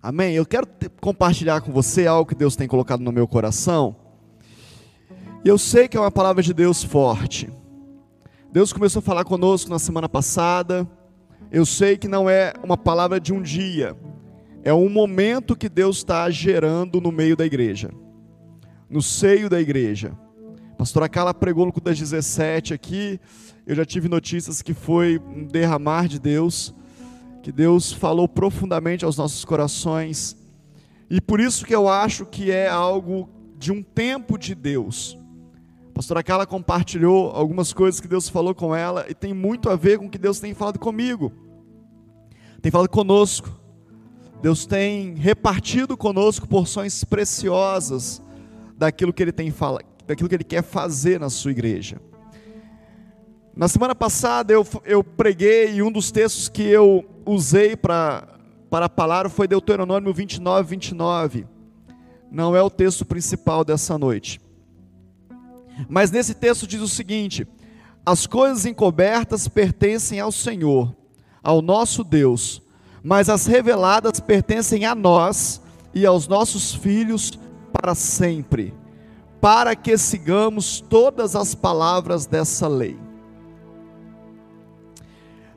Amém? Eu quero compartilhar com você algo que Deus tem colocado no meu coração. E eu sei que é uma palavra de Deus forte. Deus começou a falar conosco na semana passada. Eu sei que não é uma palavra de um dia, é um momento que Deus está gerando no meio da igreja, no seio da igreja. Pastora Carla pregou no das 17 aqui. Eu já tive notícias que foi um derramar de Deus que Deus falou profundamente aos nossos corações. E por isso que eu acho que é algo de um tempo de Deus. A pastora Carla compartilhou algumas coisas que Deus falou com ela e tem muito a ver com o que Deus tem falado comigo. Tem falado conosco. Deus tem repartido conosco porções preciosas daquilo que ele tem fala, daquilo que ele quer fazer na sua igreja. Na semana passada eu, eu preguei e um dos textos que eu usei para a palavra foi Deuteronômio 29, 29. Não é o texto principal dessa noite. Mas nesse texto diz o seguinte: As coisas encobertas pertencem ao Senhor, ao nosso Deus, mas as reveladas pertencem a nós e aos nossos filhos para sempre, para que sigamos todas as palavras dessa lei.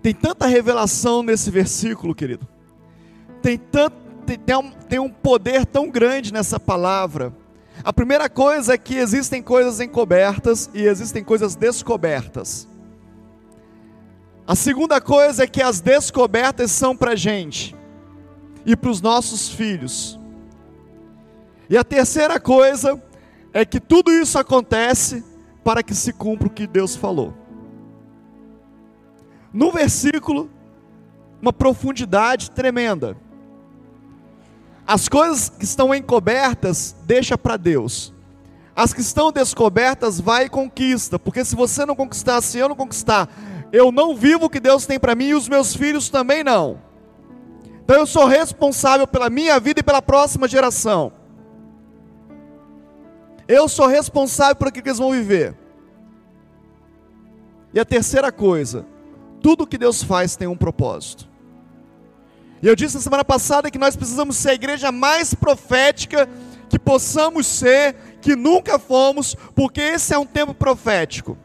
Tem tanta revelação nesse versículo, querido. Tem, tanto, tem, tem, um, tem um poder tão grande nessa palavra. A primeira coisa é que existem coisas encobertas e existem coisas descobertas. A segunda coisa é que as descobertas são para a gente e para os nossos filhos. E a terceira coisa é que tudo isso acontece para que se cumpra o que Deus falou no versículo, uma profundidade tremenda. As coisas que estão encobertas, deixa para Deus. As que estão descobertas, vai e conquista. Porque se você não conquistar, se eu não conquistar, eu não vivo o que Deus tem para mim e os meus filhos também não. Então eu sou responsável pela minha vida e pela próxima geração. Eu sou responsável por aquilo que eles vão viver. E a terceira coisa, tudo que Deus faz tem um propósito. E eu disse na semana passada que nós precisamos ser a igreja mais profética que possamos ser, que nunca fomos, porque esse é um tempo profético.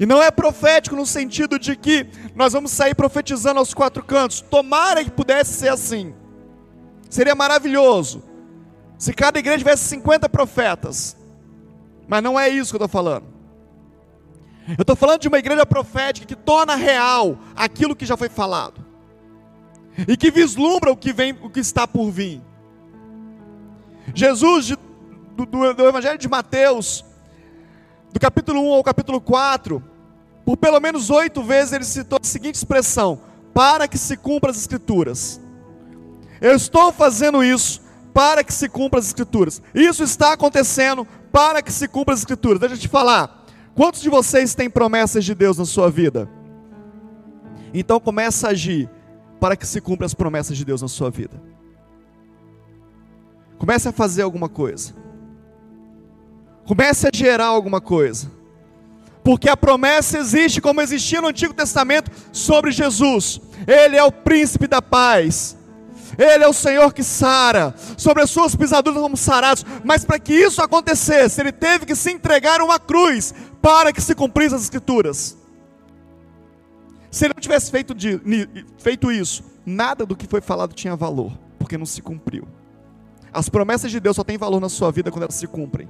E não é profético no sentido de que nós vamos sair profetizando aos quatro cantos. Tomara que pudesse ser assim. Seria maravilhoso. Se cada igreja tivesse 50 profetas. Mas não é isso que eu estou falando. Eu estou falando de uma igreja profética que torna real aquilo que já foi falado. E que vislumbra o que vem, o que está por vir. Jesus, de, do, do, Evangelho de Mateus, do capítulo 1 ao capítulo 4, por pelo menos oito vezes ele citou a seguinte expressão: para que se cumpra as escrituras. Eu estou fazendo isso para que se cumpra as escrituras. Isso está acontecendo para que se cumpra as escrituras. Deixa eu te falar. Quantos de vocês têm promessas de Deus na sua vida? Então comece a agir para que se cumpra as promessas de Deus na sua vida. Comece a fazer alguma coisa. Comece a gerar alguma coisa. Porque a promessa existe como existia no Antigo Testamento sobre Jesus. Ele é o príncipe da paz. Ele é o Senhor que sara, sobre as suas pisaduras somos sarados, mas para que isso acontecesse, ele teve que se entregar a uma cruz, para que se cumprissem as escrituras. Se ele não tivesse feito, de, feito isso, nada do que foi falado tinha valor, porque não se cumpriu. As promessas de Deus só têm valor na sua vida quando elas se cumprem.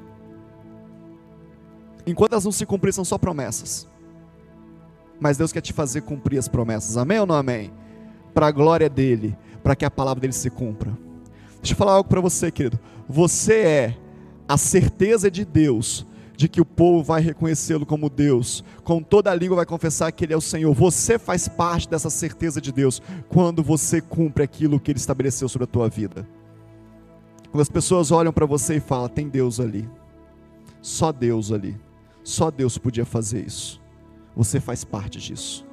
Enquanto elas não se cumprem, são só promessas. Mas Deus quer te fazer cumprir as promessas, amém ou não amém? Para a glória dEle, para que a palavra dele se cumpra. Deixa eu falar algo para você, querido. Você é a certeza de Deus de que o povo vai reconhecê-lo como Deus, com toda a língua vai confessar que Ele é o Senhor. Você faz parte dessa certeza de Deus quando você cumpre aquilo que Ele estabeleceu sobre a tua vida. Quando as pessoas olham para você e falam: tem Deus ali, só Deus ali, só Deus podia fazer isso. Você faz parte disso.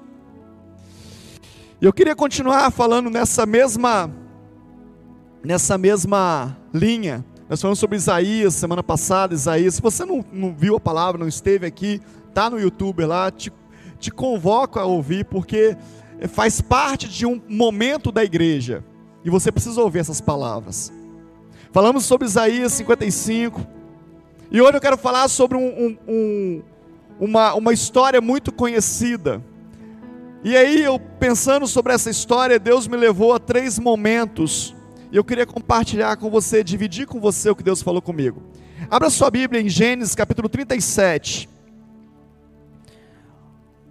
E eu queria continuar falando nessa mesma nessa mesma linha. Nós falamos sobre Isaías semana passada, Isaías. Se você não, não viu a palavra, não esteve aqui, tá no YouTube lá, te, te convoco a ouvir, porque faz parte de um momento da igreja. E você precisa ouvir essas palavras. Falamos sobre Isaías 55. E hoje eu quero falar sobre um, um, um, uma, uma história muito conhecida. E aí, eu pensando sobre essa história, Deus me levou a três momentos. E eu queria compartilhar com você, dividir com você o que Deus falou comigo. Abra sua Bíblia em Gênesis capítulo 37.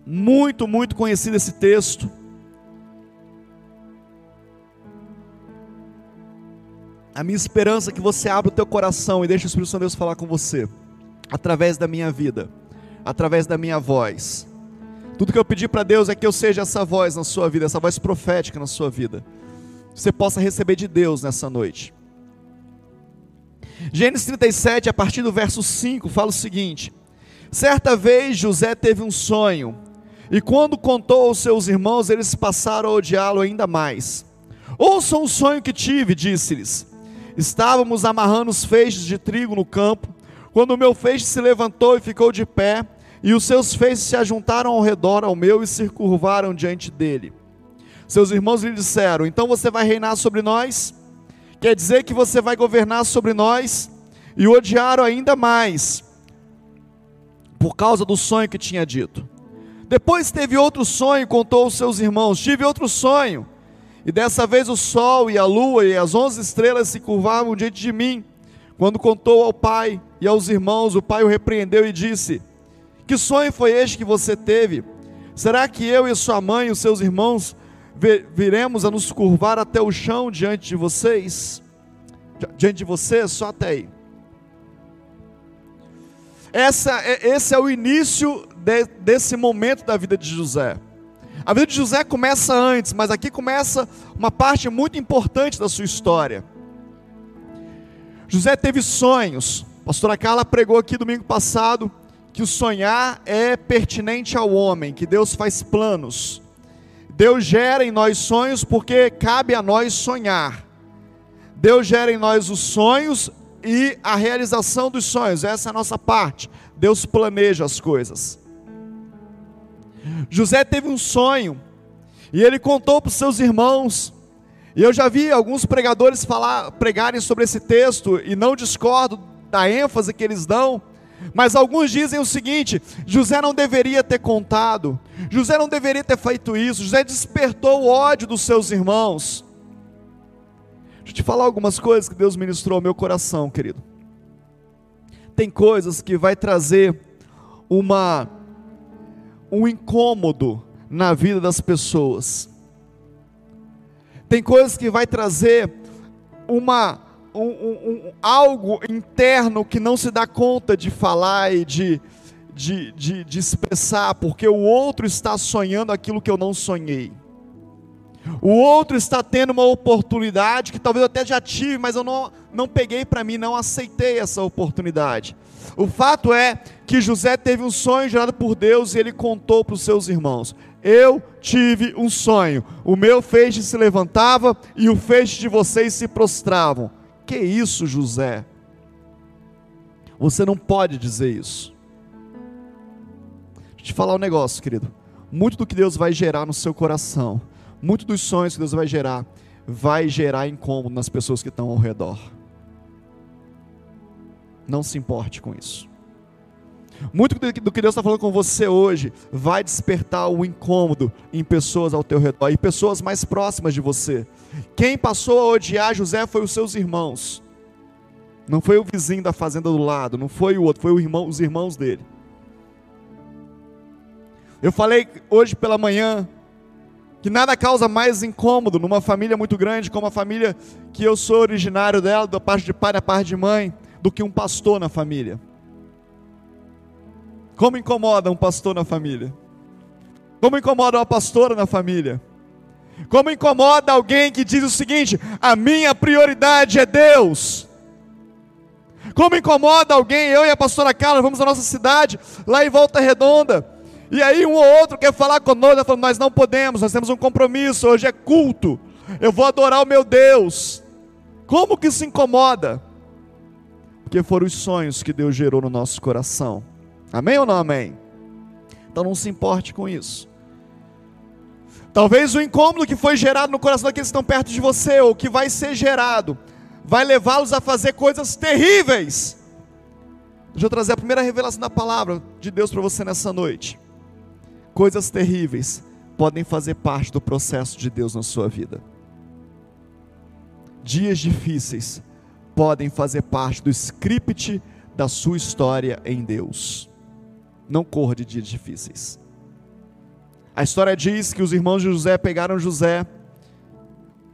Muito, muito conhecido esse texto. A minha esperança é que você abra o teu coração e deixe o Espírito Santo de Deus falar com você, através da minha vida, através da minha voz. Tudo que eu pedi para Deus é que eu seja essa voz na sua vida, essa voz profética na sua vida. Você possa receber de Deus nessa noite. Gênesis 37, a partir do verso 5, fala o seguinte: Certa vez José teve um sonho, e quando contou aos seus irmãos, eles passaram a odiá-lo ainda mais. Ouçam o sonho que tive, disse-lhes. Estávamos amarrando os feixes de trigo no campo, quando o meu feixe se levantou e ficou de pé, e os seus feixes se ajuntaram ao redor ao meu e se curvaram diante dele. Seus irmãos lhe disseram: Então você vai reinar sobre nós? Quer dizer que você vai governar sobre nós? E o odiaram ainda mais, por causa do sonho que tinha dito. Depois teve outro sonho, contou aos seus irmãos: Tive outro sonho. E dessa vez o sol e a lua e as onze estrelas se curvavam diante de mim. Quando contou ao pai e aos irmãos, o pai o repreendeu e disse: Que sonho foi este que você teve? Será que eu e sua mãe e os seus irmãos viremos a nos curvar até o chão diante de vocês? Diante de você, só até aí. Essa, é, esse é o início de, desse momento da vida de José. A vida de José começa antes, mas aqui começa uma parte muito importante da sua história. José teve sonhos. A pastora Carla pregou aqui domingo passado que o sonhar é pertinente ao homem, que Deus faz planos. Deus gera em nós sonhos porque cabe a nós sonhar. Deus gera em nós os sonhos e a realização dos sonhos, essa é a nossa parte. Deus planeja as coisas. José teve um sonho e ele contou para os seus irmãos. E eu já vi alguns pregadores falar, pregarem sobre esse texto e não discordo da ênfase que eles dão. Mas alguns dizem o seguinte: José não deveria ter contado, José não deveria ter feito isso, José despertou o ódio dos seus irmãos. Deixa eu te falar algumas coisas que Deus ministrou ao meu coração, querido. Tem coisas que vai trazer uma um incômodo na vida das pessoas. Tem coisas que vai trazer uma um, um, algo interno que não se dá conta de falar e de, de, de, de expressar, porque o outro está sonhando aquilo que eu não sonhei. O outro está tendo uma oportunidade que talvez eu até já tive, mas eu não, não peguei para mim, não aceitei essa oportunidade. O fato é que José teve um sonho gerado por Deus e ele contou para os seus irmãos: Eu tive um sonho, o meu feixe se levantava e o feixe de vocês se prostravam. Que isso, José? Você não pode dizer isso. Deixa eu te falar um negócio, querido. Muito do que Deus vai gerar no seu coração, muito dos sonhos que Deus vai gerar, vai gerar incômodo nas pessoas que estão ao redor. Não se importe com isso. Muito do que Deus está falando com você hoje vai despertar o incômodo em pessoas ao teu redor e pessoas mais próximas de você. Quem passou a odiar José foi os seus irmãos. Não foi o vizinho da fazenda do lado, não foi o outro, foi o irmão, os irmãos dele. Eu falei hoje pela manhã que nada causa mais incômodo numa família muito grande, como a família que eu sou originário dela, da parte de pai, da parte de mãe, do que um pastor na família. Como incomoda um pastor na família? Como incomoda uma pastora na família? Como incomoda alguém que diz o seguinte: a minha prioridade é Deus. Como incomoda alguém, eu e a pastora Carla vamos à nossa cidade, lá em Volta Redonda, e aí um ou outro quer falar conosco, falando, nós não podemos, nós temos um compromisso, hoje é culto, eu vou adorar o meu Deus. Como que se incomoda? Porque foram os sonhos que Deus gerou no nosso coração. Amém ou não amém? Então não se importe com isso. Talvez o incômodo que foi gerado no coração daqueles que estão perto de você, ou que vai ser gerado, vai levá-los a fazer coisas terríveis. Deixa eu trazer a primeira revelação da palavra de Deus para você nessa noite. Coisas terríveis podem fazer parte do processo de Deus na sua vida. Dias difíceis podem fazer parte do script da sua história em Deus. Não corra de dias difíceis. A história diz que os irmãos de José pegaram José,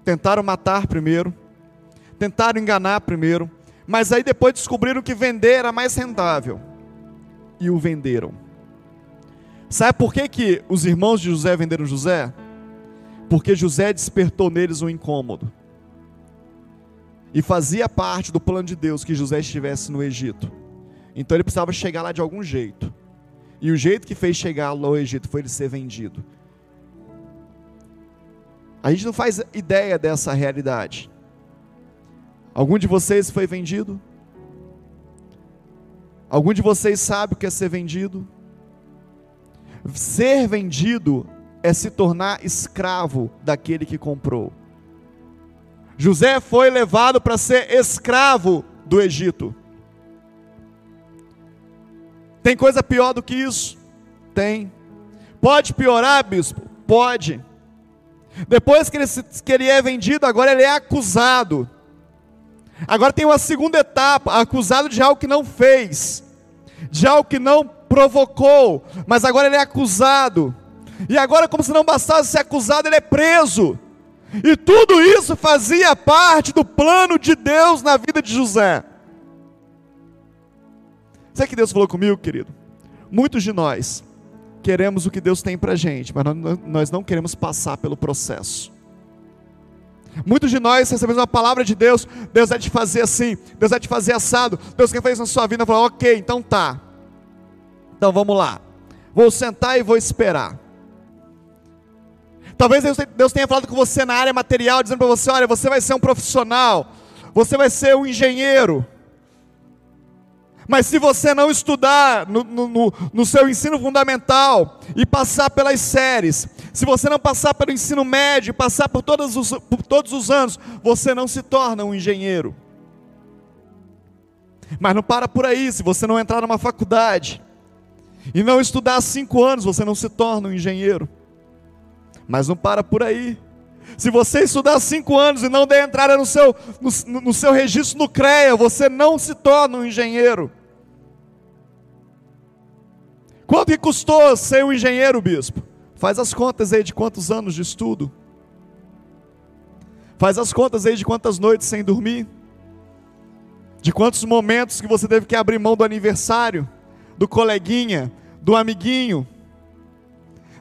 tentaram matar primeiro, tentaram enganar primeiro, mas aí depois descobriram que vender era mais rentável e o venderam. Sabe por que, que os irmãos de José venderam José? Porque José despertou neles um incômodo. E fazia parte do plano de Deus que José estivesse no Egito. Então ele precisava chegar lá de algum jeito. E o jeito que fez chegar ao Egito foi ele ser vendido. A gente não faz ideia dessa realidade. Algum de vocês foi vendido? Algum de vocês sabe o que é ser vendido? Ser vendido é se tornar escravo daquele que comprou. José foi levado para ser escravo do Egito. Tem coisa pior do que isso? Tem. Pode piorar, bispo? Pode. Depois que ele, que ele é vendido, agora ele é acusado. Agora tem uma segunda etapa, acusado de algo que não fez, de algo que não provocou, mas agora ele é acusado. E agora, como se não bastasse ser acusado, ele é preso. E tudo isso fazia parte do plano de Deus na vida de José. Sabe que Deus falou comigo, querido? Muitos de nós queremos o que Deus tem para gente, mas nós não queremos passar pelo processo. Muitos de nós recebemos uma palavra de Deus, Deus vai te fazer assim, Deus vai te fazer assado, Deus quer fazer isso na sua vida, falar, ok, então tá. Então vamos lá. Vou sentar e vou esperar. Talvez Deus tenha falado com você na área material, dizendo para você: olha, você vai ser um profissional, você vai ser um engenheiro, mas se você não estudar no, no, no, seu ensino fundamental e passar pelas séries, se você não passar pelo ensino médio passar por todos, os, por todos os anos, você não se torna um engenheiro. Mas não para por aí, se você não entrar numa faculdade e não estudar cinco anos, você não se torna um engenheiro. Mas não para por aí. Se você estudar cinco anos e não der entrada no seu, no, no seu registro no CREA, você não se torna um engenheiro. Quanto que custou ser um engenheiro, bispo? Faz as contas aí de quantos anos de estudo. Faz as contas aí de quantas noites sem dormir. De quantos momentos que você teve que abrir mão do aniversário, do coleguinha, do amiguinho,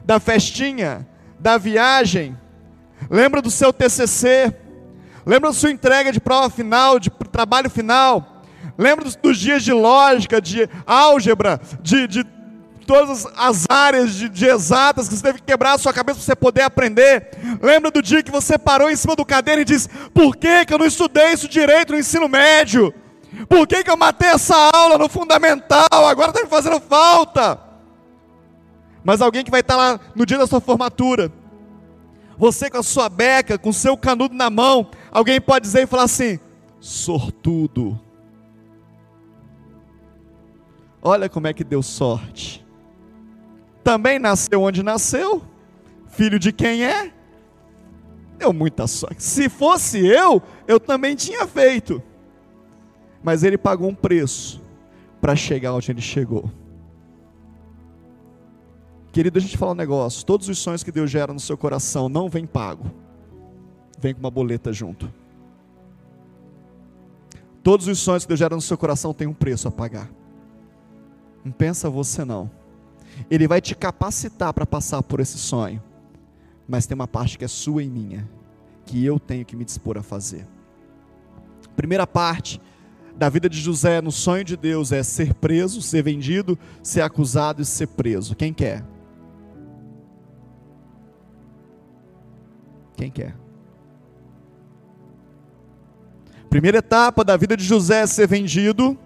da festinha, da viagem Lembra do seu TCC? Lembra da sua entrega de prova final, de trabalho final? Lembra dos, dias de lógica, de álgebra, de, de todas as áreas de, de, exatas que você teve que quebrar a sua cabeça para você poder aprender. Lembra do dia que você parou em cima do cadeiro e disse: Por que, que eu não estudei isso direito no ensino médio? Por que, que eu matei essa aula no fundamental? Agora está me fazendo falta. Mas alguém que vai estar lá no dia da sua formatura você com a sua beca, com o seu canudo na mão, alguém pode dizer e falar assim: sortudo. Olha como é que deu sorte. Também nasceu onde nasceu, filho de quem é? Deu muita sorte. Se fosse eu, eu também tinha feito. Mas ele pagou um preço para chegar onde ele chegou. Querido, a gente fala um negócio: todos os sonhos que Deus gera no seu coração não vem pago, vem com uma boleta junto. Todos os sonhos que Deus gera no seu coração têm um preço a pagar. Não pensa você não. Ele vai te capacitar para passar por esse sonho, mas tem uma parte que é sua e minha, que eu tenho que me dispor a fazer. Primeira parte da vida de José no sonho de Deus é ser preso, ser vendido, ser acusado e ser preso. Quem quer? Quem quer? Primeira etapa da vida de José é ser vendido,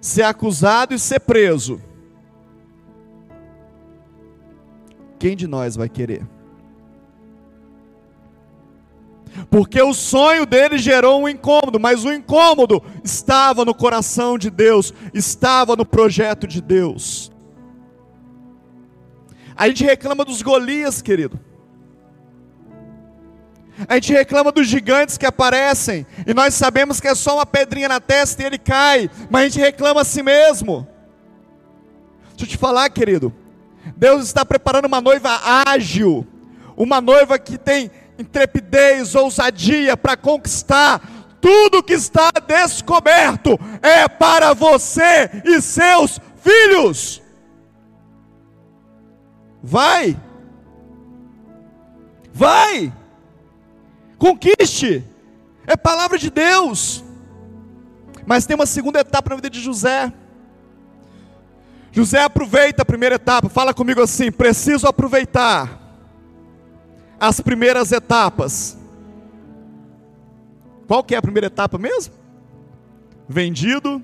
ser acusado e ser preso. Quem de nós vai querer? Porque o sonho dele gerou um incômodo, mas o incômodo estava no coração de Deus, estava no projeto de Deus. A gente reclama dos Golias, querido. A gente reclama dos gigantes que aparecem, e nós sabemos que é só uma pedrinha na testa e ele cai, mas a gente reclama a si mesmo. Deixa eu te falar, querido. Deus está preparando uma noiva ágil, uma noiva que tem intrepidez, ousadia para conquistar tudo que está descoberto é para você e seus filhos. Vai, vai, conquiste, é palavra de Deus. Mas tem uma segunda etapa na vida de José. José aproveita a primeira etapa, fala comigo assim: preciso aproveitar as primeiras etapas. Qual que é a primeira etapa mesmo? Vendido,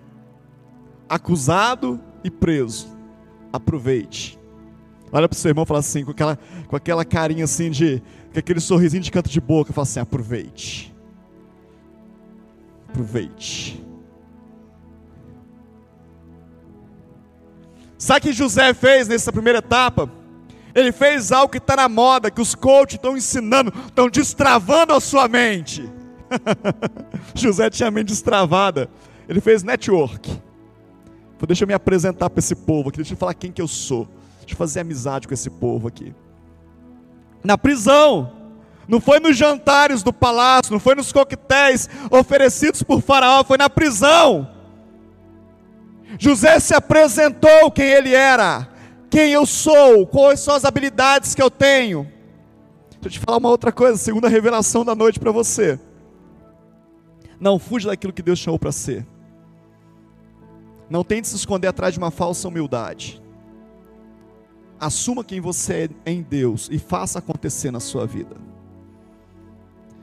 acusado e preso. Aproveite. Olha para o seu irmão e fala assim, com aquela, com aquela carinha assim de, com aquele sorrisinho de canto de boca, fala assim: aproveite. Aproveite. Sabe o que José fez nessa primeira etapa? Ele fez algo que está na moda, que os coaches estão ensinando, estão destravando a sua mente. José tinha a mente destravada. Ele fez network. Deixa eu me apresentar para esse povo aqui, deixa eu falar quem que eu sou. Deixa eu fazer amizade com esse povo aqui. Na prisão, não foi nos jantares do palácio, não foi nos coquetéis oferecidos por Faraó, foi na prisão. José se apresentou quem ele era, quem eu sou, quais são as habilidades que eu tenho. Deixa eu te falar uma outra coisa, segunda revelação da noite para você. Não fuja daquilo que Deus chamou para ser. Não tente se esconder atrás de uma falsa humildade. Assuma quem você é em Deus e faça acontecer na sua vida.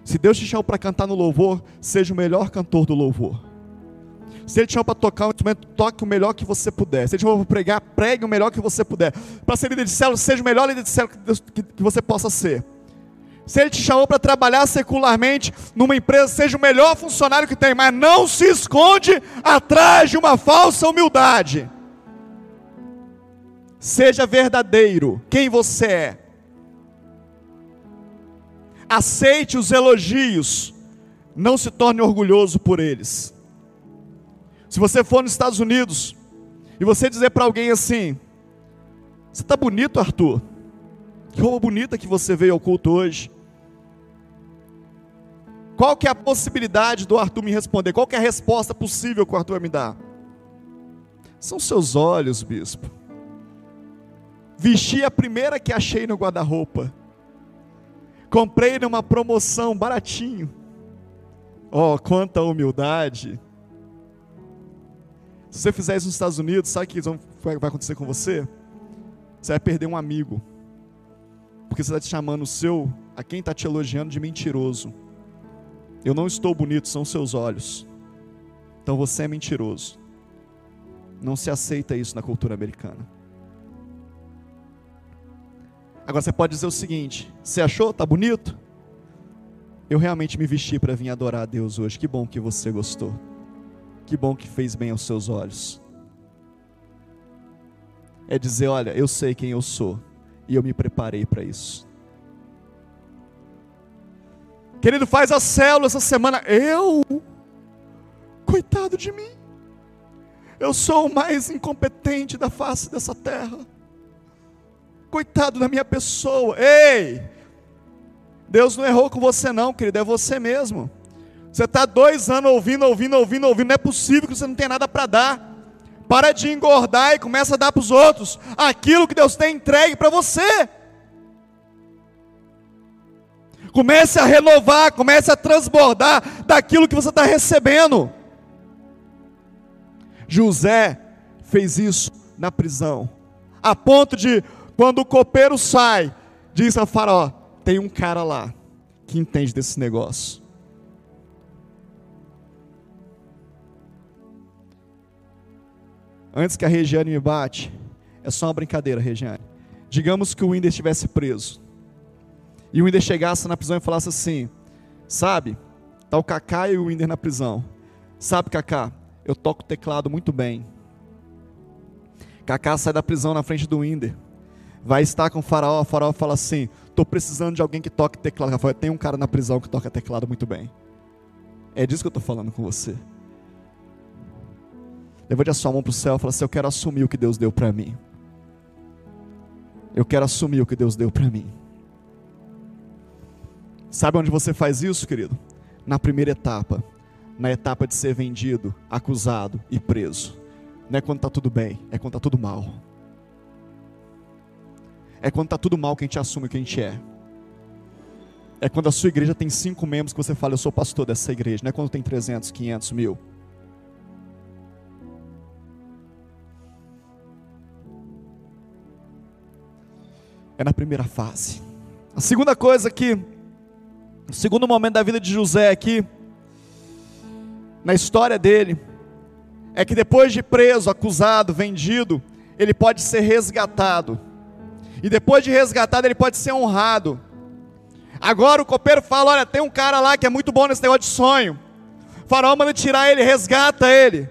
Se Deus te chamou para cantar no louvor, seja o melhor cantor do louvor. Se ele te chamou para tocar um instrumento, toque o melhor que você puder. Se ele te chamou para pregar, pregue o melhor que você puder. Para ser líder de célula, seja o melhor líder de célula que, que você possa ser. Se ele te chamou para trabalhar secularmente numa empresa, seja o melhor funcionário que tem, mas não se esconde atrás de uma falsa humildade. Seja verdadeiro, quem você é. Aceite os elogios, não se torne orgulhoso por eles. Se você for nos Estados Unidos e você dizer para alguém assim: Você está bonito, Arthur? Que roupa bonita que você veio ao culto hoje. Qual que é a possibilidade do Arthur me responder? Qual que é a resposta possível que o Arthur vai me dar? São seus olhos, bispo. Vesti a primeira que achei no guarda-roupa. Comprei numa promoção baratinho. Oh, quanta humildade. Se você fizer isso nos Estados Unidos, sabe o que vai acontecer com você? Você vai perder um amigo. Porque você está te chamando o seu, a quem está te elogiando, de mentiroso. Eu não estou bonito, são seus olhos. Então você é mentiroso. Não se aceita isso na cultura americana. Agora você pode dizer o seguinte: você achou? Tá bonito? Eu realmente me vesti para vir adorar a Deus hoje. Que bom que você gostou. Que bom que fez bem aos seus olhos. É dizer: olha, eu sei quem eu sou e eu me preparei para isso. Querido, faz a célula essa semana. Eu? Coitado de mim. Eu sou o mais incompetente da face dessa terra. Coitado da minha pessoa. Ei! Deus não errou com você, não, querido, é você mesmo. Você está dois anos ouvindo, ouvindo, ouvindo, ouvindo. Não é possível que você não tenha nada para dar. Para de engordar e começa a dar para os outros aquilo que Deus tem entregue para você. Comece a renovar, comece a transbordar daquilo que você está recebendo. José fez isso na prisão, a ponto de, quando o copeiro sai, diz a Faraó: tem um cara lá que entende desse negócio. Antes que a Regiane me bate, é só uma brincadeira, Regiane. Digamos que o Winder estivesse preso. E o Winder chegasse na prisão e falasse assim: Sabe? Tá o Kaká e o Winder na prisão. Sabe, Kaká? Eu toco teclado muito bem. Kaká sai da prisão na frente do Winder. Vai estar com o faraó. O faraó fala assim: Estou precisando de alguém que toque teclado. Rafael, tem um cara na prisão que toca teclado muito bem. É disso que eu estou falando com você. Levante a sua mão para o céu e fala assim: Eu quero assumir o que Deus deu para mim. Eu quero assumir o que Deus deu para mim. Sabe onde você faz isso, querido? Na primeira etapa. Na etapa de ser vendido, acusado e preso. Não é quando está tudo bem, é quando está tudo mal. É quando está tudo mal que a gente assume o que a gente é. É quando a sua igreja tem cinco membros que você fala, eu sou pastor dessa igreja. Não é quando tem 300, 500, mil. É na primeira fase. A segunda coisa que, o segundo momento da vida de José aqui, na história dele, é que depois de preso, acusado, vendido, ele pode ser resgatado. E depois de resgatado, ele pode ser honrado. Agora o copeiro fala: Olha, tem um cara lá que é muito bom nesse negócio de sonho. O faraó manda tirar ele, resgata ele.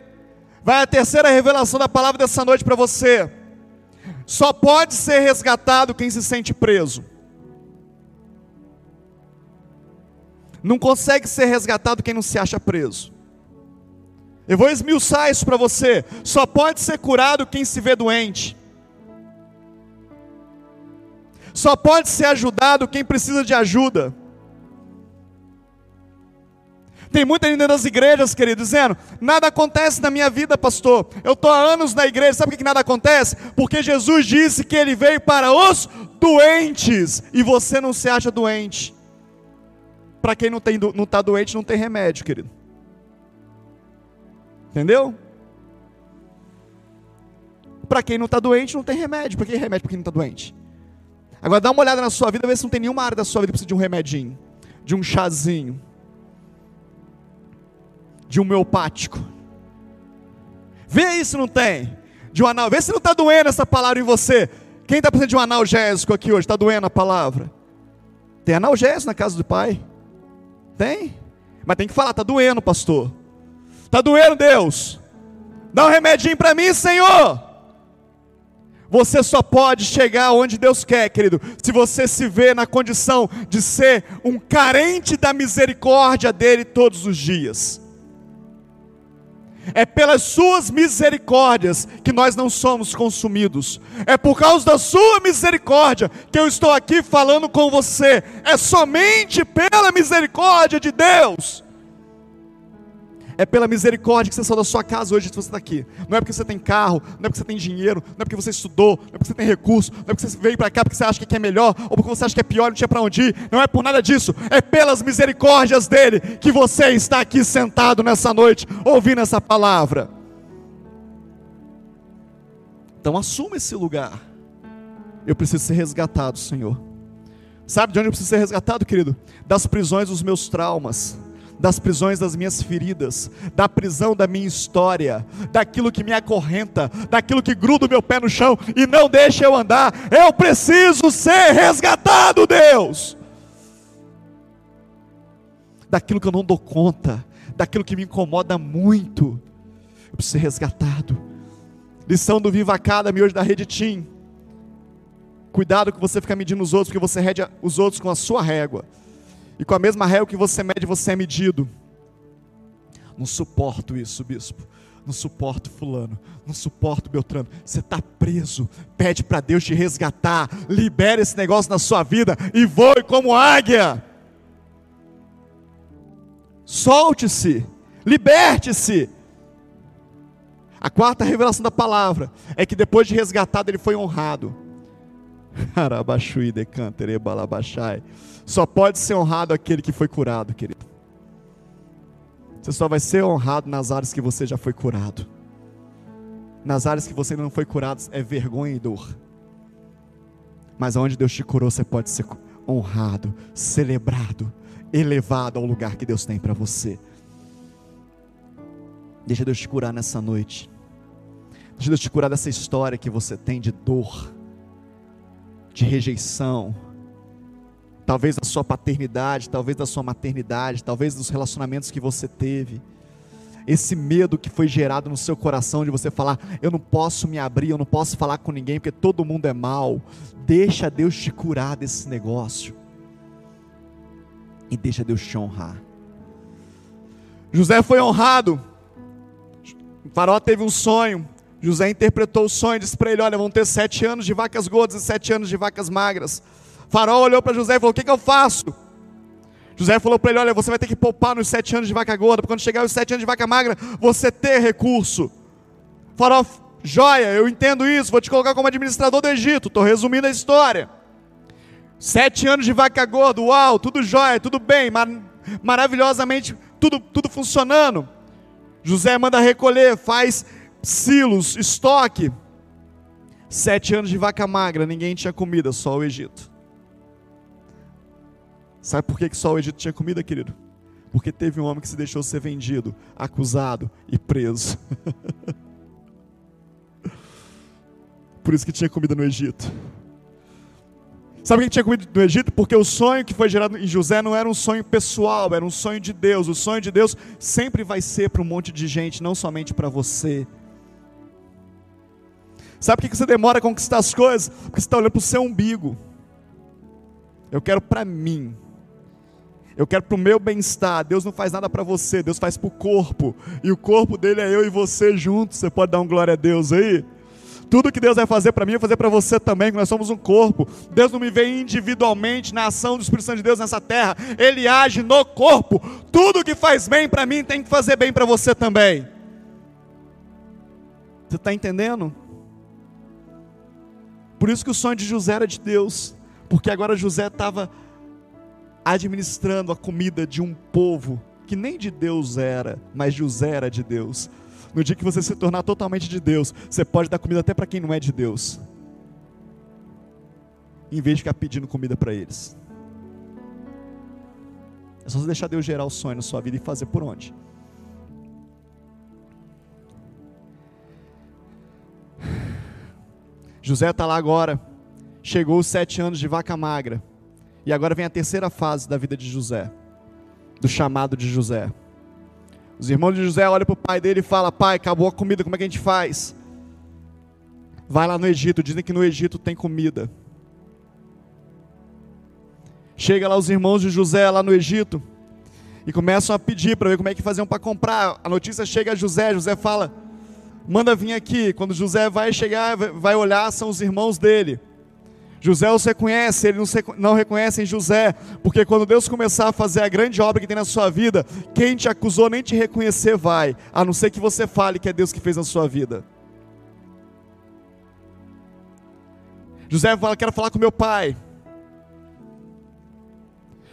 Vai a terceira revelação da palavra dessa noite para você. Só pode ser resgatado quem se sente preso. Não consegue ser resgatado quem não se acha preso. Eu vou esmiuçar isso para você. Só pode ser curado quem se vê doente. Só pode ser ajudado quem precisa de ajuda. Tem muita gente das igrejas, querido, dizendo: nada acontece na minha vida, pastor. Eu estou há anos na igreja, sabe por que nada acontece? Porque Jesus disse que ele veio para os doentes e você não se acha doente. Para quem não está não tá doente, não tem remédio, querido. Entendeu? Para quem não está doente, não tem remédio. Para que remédio para quem não está doente? Agora dá uma olhada na sua vida, vê se não tem nenhuma área da sua vida que precisa de um remedinho, de um chazinho, de um meopático. Vê se não tem. De um anal. Vê se não está doendo essa palavra em você. Quem está precisando de um analgésico aqui hoje? Está doendo a palavra? Tem analgésico na casa do pai? Tem? Mas tem que falar, está doendo, pastor. Está doendo, Deus. Dá um remedinho para mim, Senhor. Você só pode chegar onde Deus quer, querido, se você se vê na condição de ser um carente da misericórdia dele todos os dias. É pelas suas misericórdias que nós não somos consumidos. É por causa da sua misericórdia que eu estou aqui falando com você. É somente pela misericórdia de Deus é pela misericórdia que você saiu da sua casa hoje, se você está aqui. Não é porque você tem carro, não é porque você tem dinheiro, não é porque você estudou, não é porque você tem recurso, não é porque você veio para cá porque você acha que é melhor, ou porque você acha que é pior e não tinha para onde ir. Não é por nada disso. É pelas misericórdias dele que você está aqui sentado nessa noite, ouvindo essa palavra. Então assuma esse lugar. Eu preciso ser resgatado, Senhor. Sabe de onde eu preciso ser resgatado, querido? Das prisões dos meus traumas das prisões das minhas feridas, da prisão da minha história, daquilo que me acorrenta, daquilo que gruda o meu pé no chão e não deixa eu andar. Eu preciso ser resgatado, Deus. Daquilo que eu não dou conta, daquilo que me incomoda muito, eu preciso ser resgatado. Lição do Viva Academy hoje da Rede Team. Cuidado que você fica medindo os outros, porque você rede os outros com a sua régua. E com a mesma régua que você mede, você é medido. Não suporto isso, bispo. Não suporto fulano, não suporto Beltrano. Você está preso. Pede para Deus te resgatar. Libere esse negócio na sua vida e voe como águia. Solte-se, liberte-se. A quarta revelação da palavra é que depois de resgatado ele foi honrado. Arabaxui decantere balabachai. Só pode ser honrado aquele que foi curado, querido. Você só vai ser honrado nas áreas que você já foi curado. Nas áreas que você não foi curado é vergonha e dor. Mas aonde Deus te curou, você pode ser honrado, celebrado, elevado ao lugar que Deus tem para você. Deixa Deus te curar nessa noite. Deixa Deus te curar dessa história que você tem de dor, de rejeição, talvez da sua paternidade, talvez da sua maternidade, talvez dos relacionamentos que você teve. Esse medo que foi gerado no seu coração de você falar, eu não posso me abrir, eu não posso falar com ninguém porque todo mundo é mal. Deixa Deus te curar desse negócio. E deixa Deus te honrar. José foi honrado. O faraó teve um sonho. José interpretou o sonho, disse para ele: Olha, vão ter sete anos de vacas gordas e sete anos de vacas magras. O faraó olhou para José e falou: O que, que eu faço? José falou para ele: Olha, você vai ter que poupar nos sete anos de vaca gorda, para quando chegar os sete anos de vaca magra, você ter recurso. O faraó, joia, eu entendo isso, vou te colocar como administrador do Egito. Estou resumindo a história. Sete anos de vaca gorda, uau, tudo jóia, tudo bem, mar maravilhosamente, tudo, tudo funcionando. José manda recolher, faz silos, estoque. Sete anos de vaca magra, ninguém tinha comida, só o Egito. Sabe por que só o Egito tinha comida, querido? Porque teve um homem que se deixou ser vendido, acusado e preso. por isso que tinha comida no Egito. Sabe o que tinha comida no Egito? Porque o sonho que foi gerado em José não era um sonho pessoal, era um sonho de Deus. O sonho de Deus sempre vai ser para um monte de gente, não somente para você. Sabe por que você demora a conquistar as coisas? Porque você está olhando para o seu umbigo. Eu quero para mim. Eu quero para o meu bem-estar. Deus não faz nada para você, Deus faz para o corpo. E o corpo dele é eu e você juntos. Você pode dar um glória a Deus aí? Tudo que Deus vai fazer para mim, vai fazer para você também, nós somos um corpo. Deus não me vê individualmente na ação do Espírito Santo de Deus nessa terra. Ele age no corpo. Tudo que faz bem para mim tem que fazer bem para você também. Você está entendendo? Por isso que o sonho de José era de Deus, porque agora José estava administrando a comida de um povo que nem de Deus era, mas José era de Deus. No dia que você se tornar totalmente de Deus, você pode dar comida até para quem não é de Deus, em vez de ficar pedindo comida para eles. É só você deixar Deus gerar o sonho na sua vida e fazer por onde. José está lá agora. Chegou os sete anos de vaca magra. E agora vem a terceira fase da vida de José. Do chamado de José. Os irmãos de José olham para o pai dele e falam: Pai, acabou a comida, como é que a gente faz? Vai lá no Egito, dizem que no Egito tem comida. Chega lá os irmãos de José lá no Egito e começam a pedir para ver como é que faziam para comprar. A notícia chega a José, José fala: manda vir aqui. Quando José vai chegar, vai olhar, são os irmãos dele. José os reconhece, ele não reconhece em José, porque quando Deus começar a fazer a grande obra que tem na sua vida, quem te acusou nem te reconhecer vai, a não ser que você fale que é Deus que fez na sua vida. José fala: Quero falar com meu pai.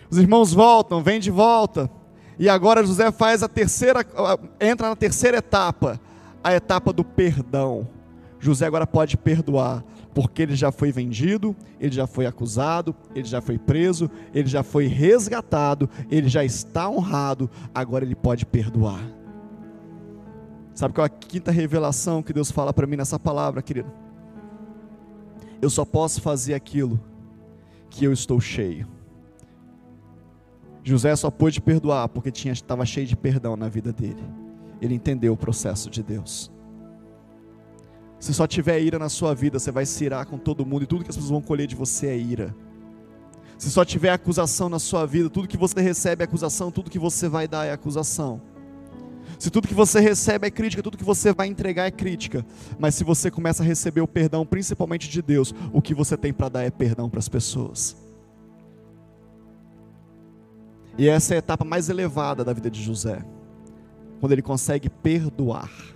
Os irmãos voltam, vêm de volta, e agora José faz a terceira, entra na terceira etapa a etapa do perdão. José agora pode perdoar, porque ele já foi vendido, ele já foi acusado, ele já foi preso, ele já foi resgatado, ele já está honrado, agora ele pode perdoar. Sabe qual é a quinta revelação que Deus fala para mim nessa palavra, querido? Eu só posso fazer aquilo que eu estou cheio. José só pôde perdoar porque tinha, estava cheio de perdão na vida dele ele entendeu o processo de Deus. Se só tiver ira na sua vida, você vai se irar com todo mundo e tudo que as pessoas vão colher de você é ira. Se só tiver acusação na sua vida, tudo que você recebe é acusação, tudo que você vai dar é acusação. Se tudo que você recebe é crítica, tudo que você vai entregar é crítica. Mas se você começa a receber o perdão, principalmente de Deus, o que você tem para dar é perdão para as pessoas. E essa é a etapa mais elevada da vida de José quando ele consegue perdoar.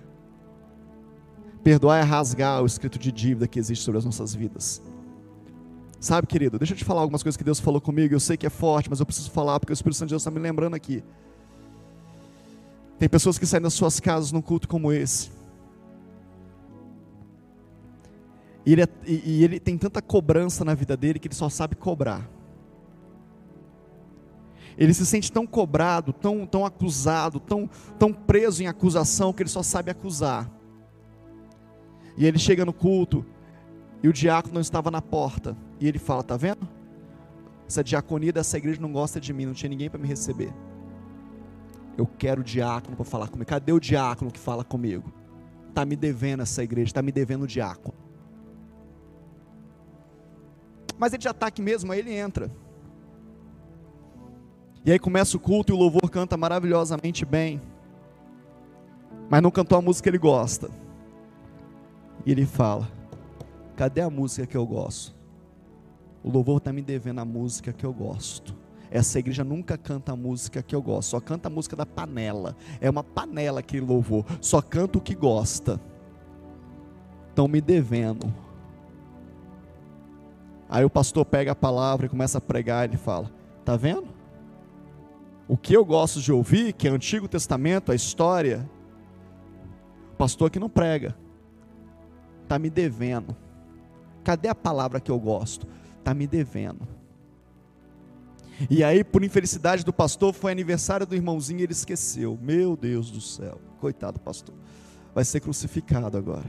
Perdoar é rasgar o escrito de dívida que existe sobre as nossas vidas. Sabe, querido, deixa eu te falar algumas coisas que Deus falou comigo. Eu sei que é forte, mas eu preciso falar porque o Espírito Santo de Deus está me lembrando aqui. Tem pessoas que saem das suas casas num culto como esse. E ele, é, e ele tem tanta cobrança na vida dele que ele só sabe cobrar. Ele se sente tão cobrado, tão, tão acusado, tão, tão preso em acusação que ele só sabe acusar. E ele chega no culto e o diácono não estava na porta. E ele fala: Está vendo? essa diaconia dessa igreja não gosta de mim, não tinha ninguém para me receber. Eu quero diácono para falar comigo. Cadê o diácono que fala comigo? Está me devendo essa igreja, está me devendo o diácono. Mas ele já está aqui mesmo, aí ele entra. E aí começa o culto e o louvor canta maravilhosamente bem. Mas não cantou a música que ele gosta. E ele fala: Cadê a música que eu gosto? O louvor está me devendo a música que eu gosto. Essa igreja nunca canta a música que eu gosto, só canta a música da panela. É uma panela que louvor, só canta o que gosta. Estão me devendo. Aí o pastor pega a palavra e começa a pregar, ele fala: Tá vendo? O que eu gosto de ouvir, que é Antigo Testamento, a história, pastor que não prega, está me devendo. Cadê a palavra que eu gosto? Está me devendo. E aí, por infelicidade do pastor, foi aniversário do irmãozinho e ele esqueceu. Meu Deus do céu, coitado do pastor, vai ser crucificado agora.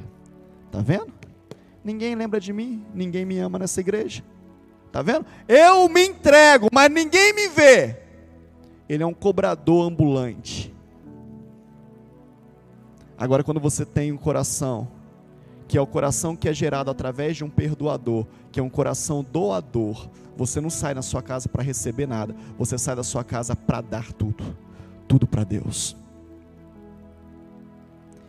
Tá vendo? Ninguém lembra de mim, ninguém me ama nessa igreja. Tá vendo? Eu me entrego, mas ninguém me vê. Ele é um cobrador ambulante. Agora, quando você tem um coração, que é o coração que é gerado através de um perdoador, que é um coração doador, você não sai da sua casa para receber nada, você sai da sua casa para dar tudo, tudo para Deus.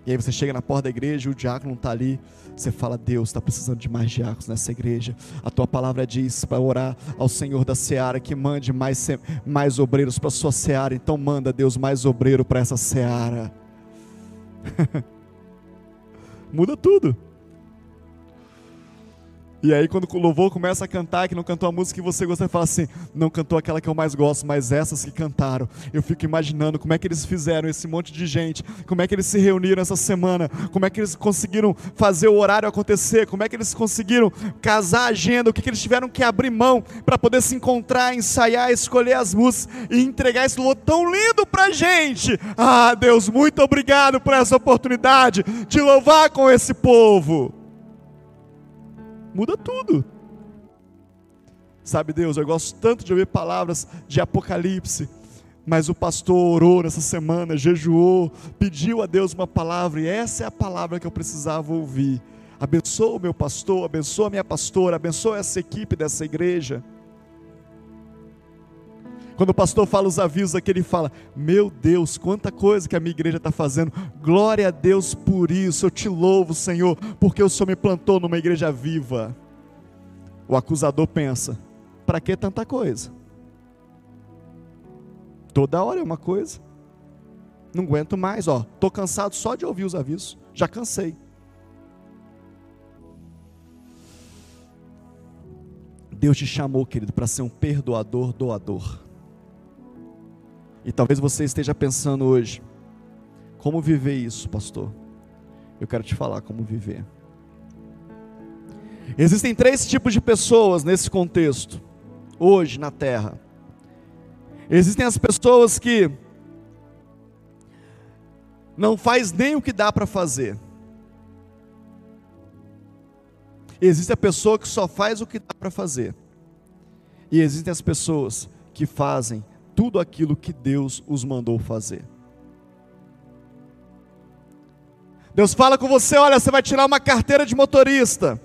E aí você chega na porta da igreja, o diácono está ali, você fala, Deus, está precisando de mais diáconos nessa igreja. A tua palavra diz para orar ao Senhor da seara que mande mais, mais obreiros para a sua seara. Então manda, Deus, mais obreiro para essa seara. Muda tudo. E aí, quando o louvor começa a cantar, que não cantou a música que você gosta, fala assim: não cantou aquela que eu mais gosto, mas essas que cantaram. Eu fico imaginando como é que eles fizeram esse monte de gente, como é que eles se reuniram essa semana, como é que eles conseguiram fazer o horário acontecer, como é que eles conseguiram casar a agenda, o que, que eles tiveram que abrir mão para poder se encontrar, ensaiar, escolher as músicas e entregar esse louvor tão lindo para gente. Ah, Deus, muito obrigado por essa oportunidade de louvar com esse povo muda tudo. Sabe, Deus, eu gosto tanto de ouvir palavras de Apocalipse, mas o pastor orou nessa semana, jejuou, pediu a Deus uma palavra, e essa é a palavra que eu precisava ouvir. Abençoa o meu pastor, abençoa a minha pastora, abençoa essa equipe dessa igreja. Quando o pastor fala os avisos aqui, ele fala: Meu Deus, quanta coisa que a minha igreja está fazendo. Glória a Deus por isso. Eu te louvo, Senhor, porque o Senhor me plantou numa igreja viva. O acusador pensa: Para que tanta coisa? Toda hora é uma coisa. Não aguento mais, ó. Tô cansado só de ouvir os avisos. Já cansei. Deus te chamou, querido, para ser um perdoador, doador. E talvez você esteja pensando hoje: como viver isso, pastor? Eu quero te falar como viver. Existem três tipos de pessoas nesse contexto, hoje na terra. Existem as pessoas que não faz nem o que dá para fazer. Existe a pessoa que só faz o que dá para fazer. E existem as pessoas que fazem tudo aquilo que Deus os mandou fazer. Deus fala com você: olha, você vai tirar uma carteira de motorista.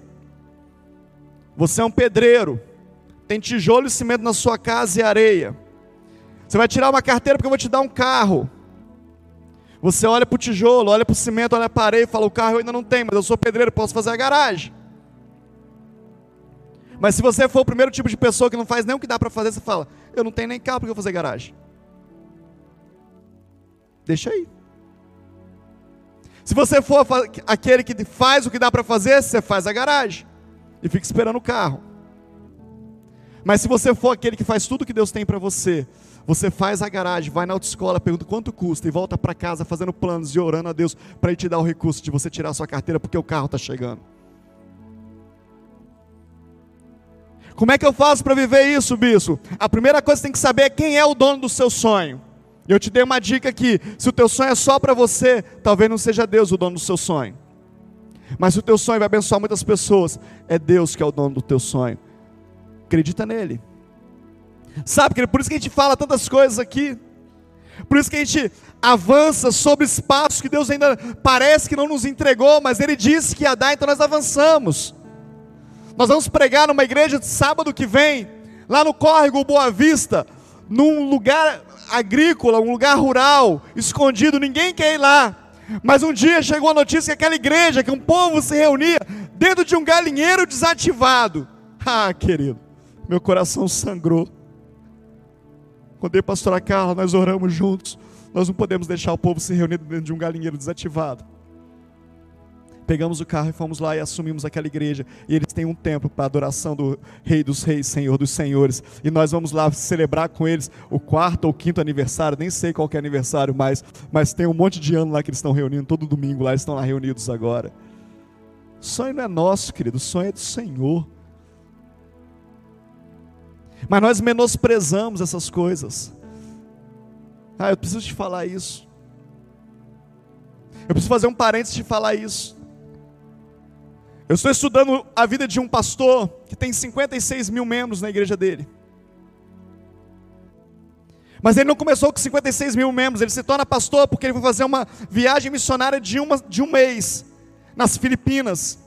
Você é um pedreiro, tem tijolo e cimento na sua casa e areia. Você vai tirar uma carteira porque eu vou te dar um carro. Você olha para o tijolo, olha para o cimento, olha para a areia e fala: o carro eu ainda não tenho, mas eu sou pedreiro, posso fazer a garagem. Mas se você for o primeiro tipo de pessoa que não faz nem o que dá para fazer, você fala: Eu não tenho nem carro para eu fazer garagem. Deixa aí. Se você for aquele que faz o que dá para fazer, você faz a garagem e fica esperando o carro. Mas se você for aquele que faz tudo que Deus tem para você, você faz a garagem, vai na autoescola, pergunta quanto custa e volta para casa fazendo planos e orando a Deus para Ele te dar o recurso de você tirar a sua carteira porque o carro está chegando. Como é que eu faço para viver isso, bispo? A primeira coisa que você tem que saber é quem é o dono do seu sonho. Eu te dei uma dica aqui: se o teu sonho é só para você, talvez não seja Deus o dono do seu sonho. Mas se o teu sonho vai abençoar muitas pessoas, é Deus que é o dono do teu sonho. Acredita nele. Sabe, querido, por isso que a gente fala tantas coisas aqui. Por isso que a gente avança sobre espaços que Deus ainda parece que não nos entregou, mas Ele disse que ia dar, então nós avançamos. Nós vamos pregar numa igreja de sábado que vem, lá no Córrego Boa Vista, num lugar agrícola, um lugar rural, escondido, ninguém quer ir lá. Mas um dia chegou a notícia que aquela igreja, que um povo se reunia dentro de um galinheiro desativado. Ah, querido, meu coração sangrou. Quando eu pastora Carla, nós oramos juntos. Nós não podemos deixar o povo se reunir dentro de um galinheiro desativado. Pegamos o carro e fomos lá e assumimos aquela igreja. E eles têm um templo para adoração do Rei dos Reis, Senhor dos Senhores. E nós vamos lá celebrar com eles o quarto ou quinto aniversário. Nem sei qual é aniversário mais, mas tem um monte de ano lá que eles estão reunindo todo domingo lá. Eles estão lá reunidos agora. O sonho não é nosso, querido. O sonho é do Senhor. Mas nós menosprezamos essas coisas. Ah, eu preciso te falar isso. Eu preciso fazer um parênteses de falar isso. Eu estou estudando a vida de um pastor que tem 56 mil membros na igreja dele. Mas ele não começou com 56 mil membros, ele se torna pastor porque ele foi fazer uma viagem missionária de, uma, de um mês nas Filipinas.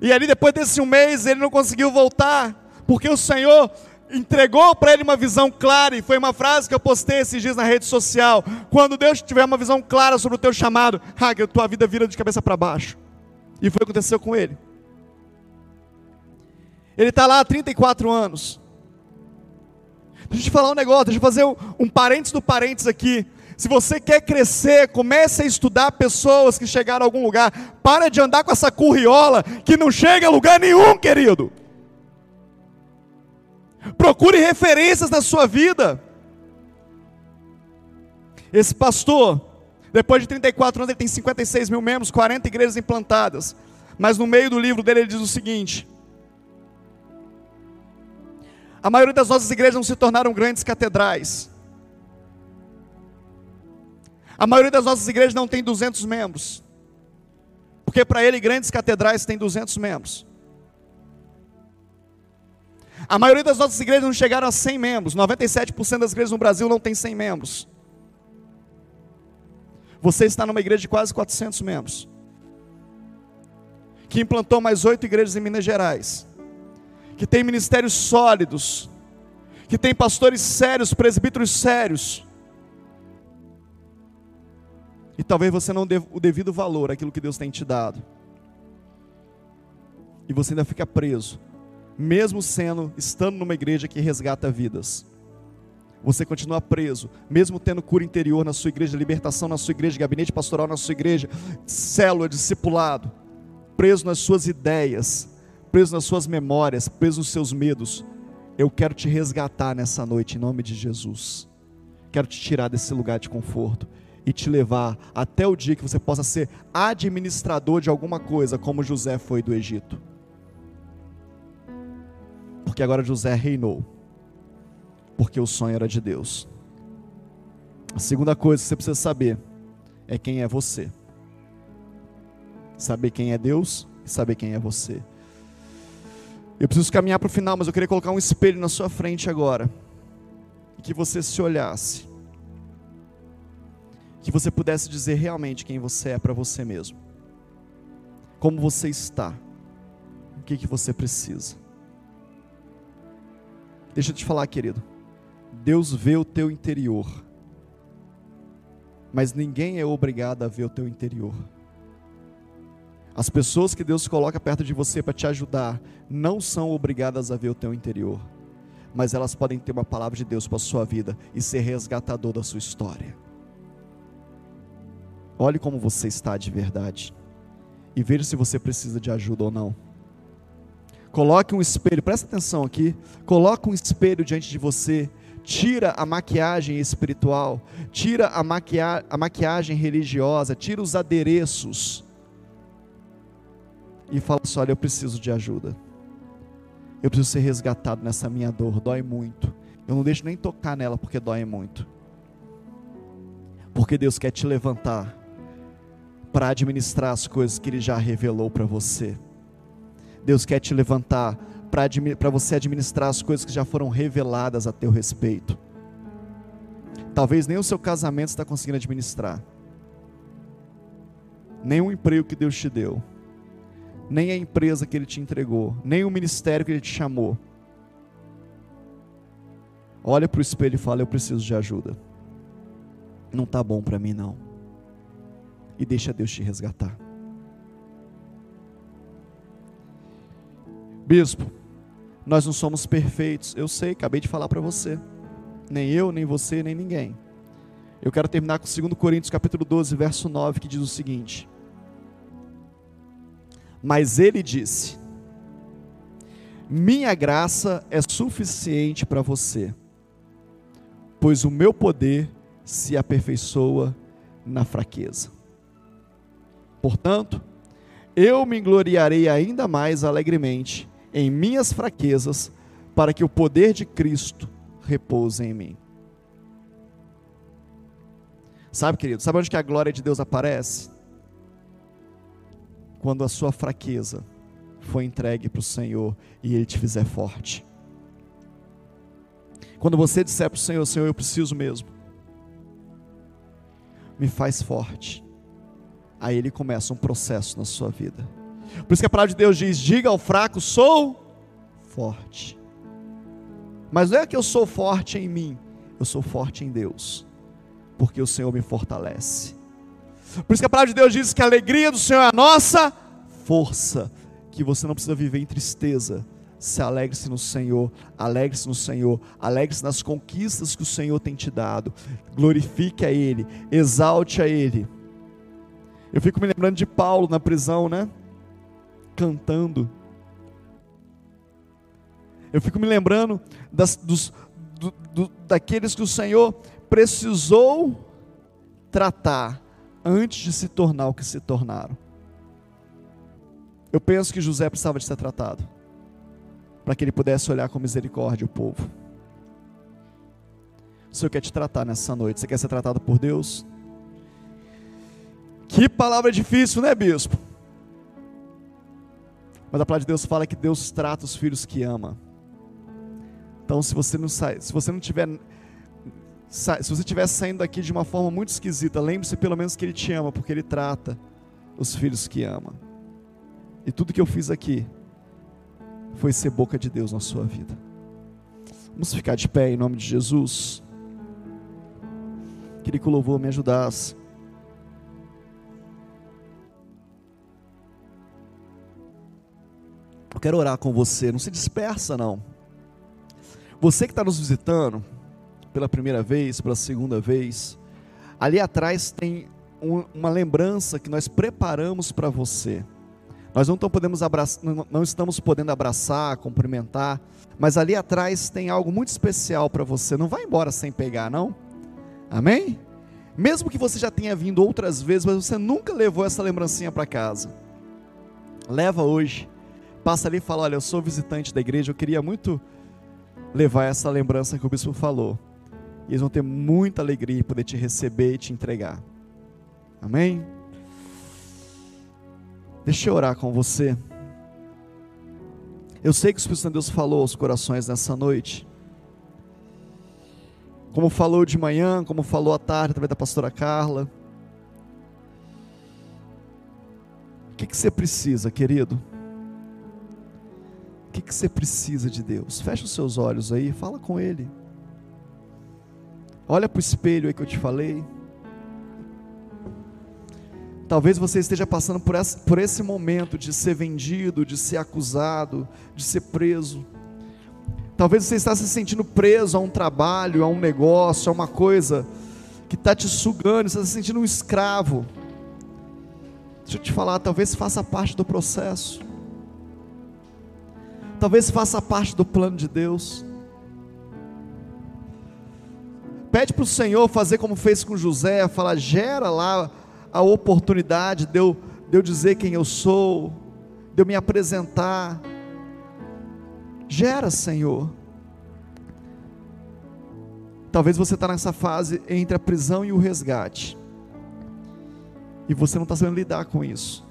E ali, depois desse um mês, ele não conseguiu voltar, porque o Senhor entregou para ele uma visão clara, e foi uma frase que eu postei esses dias na rede social: quando Deus tiver uma visão clara sobre o teu chamado, ah, a tua vida vira de cabeça para baixo. E foi o que aconteceu com ele. Ele está lá há 34 anos. Deixa eu te falar um negócio, deixa eu fazer um, um parênteses do parênteses aqui. Se você quer crescer, comece a estudar pessoas que chegaram a algum lugar. Para de andar com essa curriola que não chega a lugar nenhum, querido. Procure referências na sua vida. Esse pastor, depois de 34 anos, ele tem 56 mil membros, 40 igrejas implantadas. Mas no meio do livro dele, ele diz o seguinte: A maioria das nossas igrejas não se tornaram grandes catedrais. A maioria das nossas igrejas não tem 200 membros. Porque para ele, grandes catedrais têm 200 membros. A maioria das nossas igrejas não chegaram a 100 membros. 97% das igrejas no Brasil não tem 100 membros. Você está numa igreja de quase 400 membros, que implantou mais oito igrejas em Minas Gerais, que tem ministérios sólidos, que tem pastores sérios, presbíteros sérios. E talvez você não dê o devido valor àquilo que Deus tem te dado. E você ainda fica preso, mesmo sendo, estando numa igreja que resgata vidas você continua preso, mesmo tendo cura interior na sua igreja, libertação na sua igreja, gabinete pastoral na sua igreja, célula, discipulado, preso nas suas ideias, preso nas suas memórias, preso nos seus medos. Eu quero te resgatar nessa noite em nome de Jesus. Quero te tirar desse lugar de conforto e te levar até o dia que você possa ser administrador de alguma coisa, como José foi do Egito. Porque agora José reinou porque o sonho era de Deus. A segunda coisa que você precisa saber é quem é você. Saber quem é Deus e saber quem é você. Eu preciso caminhar para o final, mas eu queria colocar um espelho na sua frente agora. Que você se olhasse. Que você pudesse dizer realmente quem você é para você mesmo. Como você está. O que, que você precisa. Deixa eu te falar, querido. Deus vê o teu interior, mas ninguém é obrigado a ver o teu interior. As pessoas que Deus coloca perto de você para te ajudar não são obrigadas a ver o teu interior, mas elas podem ter uma palavra de Deus para a sua vida e ser resgatador da sua história. Olhe como você está de verdade e veja se você precisa de ajuda ou não. Coloque um espelho, presta atenção aqui. Coloque um espelho diante de você tira a maquiagem espiritual, tira a, maquia a maquiagem religiosa, tira os adereços e fala assim: olha, eu preciso de ajuda. Eu preciso ser resgatado nessa minha dor, dói muito. Eu não deixo nem tocar nela porque dói muito. Porque Deus quer te levantar para administrar as coisas que Ele já revelou para você. Deus quer te levantar para você administrar as coisas que já foram reveladas a teu respeito. Talvez nem o seu casamento está conseguindo administrar, nem o emprego que Deus te deu, nem a empresa que Ele te entregou, nem o ministério que Ele te chamou. Olha para o espelho e fala: Eu preciso de ajuda. Não está bom para mim, não. E deixa Deus te resgatar. Bispo, nós não somos perfeitos. Eu sei, acabei de falar para você. Nem eu, nem você, nem ninguém. Eu quero terminar com 2 Coríntios capítulo 12, verso 9, que diz o seguinte: Mas ele disse: Minha graça é suficiente para você, pois o meu poder se aperfeiçoa na fraqueza. Portanto, eu me gloriarei ainda mais alegremente em minhas fraquezas, para que o poder de Cristo repouse em mim. Sabe, querido, sabe onde que a glória de Deus aparece? Quando a sua fraqueza foi entregue para o Senhor e Ele te fizer forte. Quando você disser para o Senhor, Senhor, eu preciso mesmo, me faz forte. Aí Ele começa um processo na sua vida. Por isso que a palavra de Deus diz: diga ao fraco, sou forte. Mas não é que eu sou forte em mim, eu sou forte em Deus, porque o Senhor me fortalece. Por isso que a palavra de Deus diz que a alegria do Senhor é a nossa força, que você não precisa viver em tristeza. Se alegre-se no Senhor, alegre-se no Senhor, alegre-se nas conquistas que o Senhor tem te dado, glorifique a Ele, exalte a Ele. Eu fico me lembrando de Paulo na prisão, né? Cantando. Eu fico me lembrando das, dos, do, do, daqueles que o Senhor precisou tratar antes de se tornar o que se tornaram. Eu penso que José precisava de ser tratado, para que ele pudesse olhar com misericórdia o povo. O Senhor quer te tratar nessa noite. Você quer ser tratado por Deus? Que palavra difícil, né, bispo? Mas a palavra de Deus fala que Deus trata os filhos que ama. Então, se você não sai, se você não tiver se você estiver saindo daqui de uma forma muito esquisita, lembre-se pelo menos que ele te ama, porque ele trata os filhos que ama. E tudo que eu fiz aqui foi ser boca de Deus na sua vida. Vamos ficar de pé em nome de Jesus. Queria que o louvor me ajudasse. Eu quero orar com você, não se dispersa não. Você que está nos visitando pela primeira vez, pela segunda vez, ali atrás tem um, uma lembrança que nós preparamos para você. Nós não, podemos abraçar, não estamos podendo abraçar, cumprimentar, mas ali atrás tem algo muito especial para você. Não vai embora sem pegar, não? Amém? Mesmo que você já tenha vindo outras vezes, mas você nunca levou essa lembrancinha para casa. Leva hoje passa ali e fala: Olha, eu sou visitante da igreja, eu queria muito levar essa lembrança que o bispo falou. E eles vão ter muita alegria em poder te receber e te entregar. Amém? Deixa eu orar com você. Eu sei que o Espírito Santo de Deus falou aos corações nessa noite. Como falou de manhã, como falou à tarde, através da pastora Carla. O que, que você precisa, querido? Que, que você precisa de Deus? Fecha os seus olhos aí, fala com Ele. Olha para o espelho aí que eu te falei. Talvez você esteja passando por esse, por esse momento de ser vendido, de ser acusado, de ser preso. Talvez você esteja se sentindo preso a um trabalho, a um negócio, a uma coisa que está te sugando, você está se sentindo um escravo. Deixa eu te falar, talvez faça parte do processo. Talvez faça parte do plano de Deus. Pede para o Senhor fazer como fez com José, falar, gera lá a oportunidade de eu, de eu dizer quem eu sou, de eu me apresentar. Gera, Senhor. Talvez você está nessa fase entre a prisão e o resgate. E você não está sabendo lidar com isso.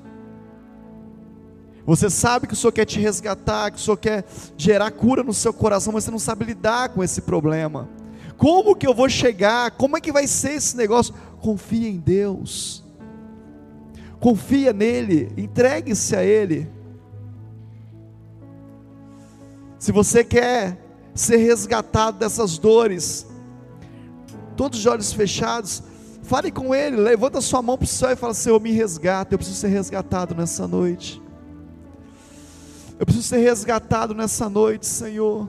Você sabe que o Senhor quer te resgatar, que o Senhor quer gerar cura no seu coração, mas você não sabe lidar com esse problema. Como que eu vou chegar? Como é que vai ser esse negócio? Confia em Deus. Confia nele, entregue-se a ele. Se você quer ser resgatado dessas dores, todos os olhos fechados, fale com Ele, levanta sua mão para o céu e fala: Senhor, me resgata, eu preciso ser resgatado nessa noite. Eu preciso ser resgatado nessa noite, Senhor.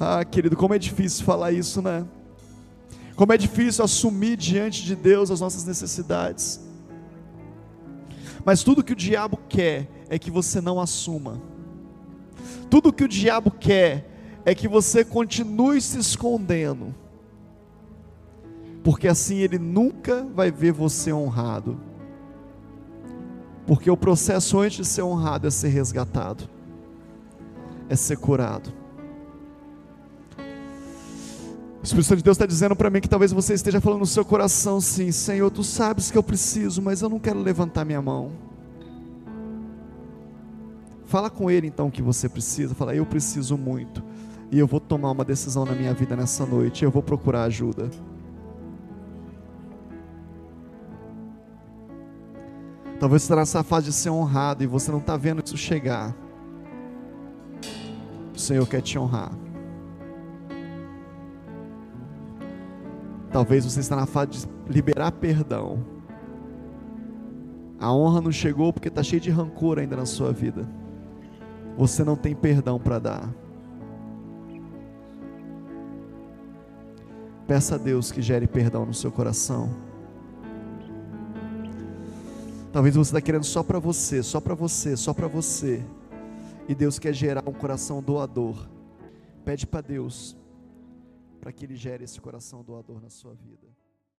Ah, querido, como é difícil falar isso, né? Como é difícil assumir diante de Deus as nossas necessidades. Mas tudo que o diabo quer é que você não assuma. Tudo que o diabo quer é que você continue se escondendo. Porque assim ele nunca vai ver você honrado. Porque o processo antes de ser honrado é ser resgatado, é ser curado. O Espírito Santo de Deus está dizendo para mim que talvez você esteja falando no seu coração, sim, Senhor, tu sabes que eu preciso, mas eu não quero levantar minha mão. Fala com Ele então o que você precisa. Fala, eu preciso muito. E eu vou tomar uma decisão na minha vida nessa noite. Eu vou procurar ajuda. Talvez você está nessa fase de ser honrado e você não está vendo isso chegar. O Senhor quer te honrar. Talvez você está na fase de liberar perdão. A honra não chegou porque está cheio de rancor ainda na sua vida você não tem perdão para dar. Peça a Deus que gere perdão no seu coração. Talvez você está querendo só para você, só para você, só para você. E Deus quer gerar um coração doador. Pede para Deus para que Ele gere esse coração doador na sua vida.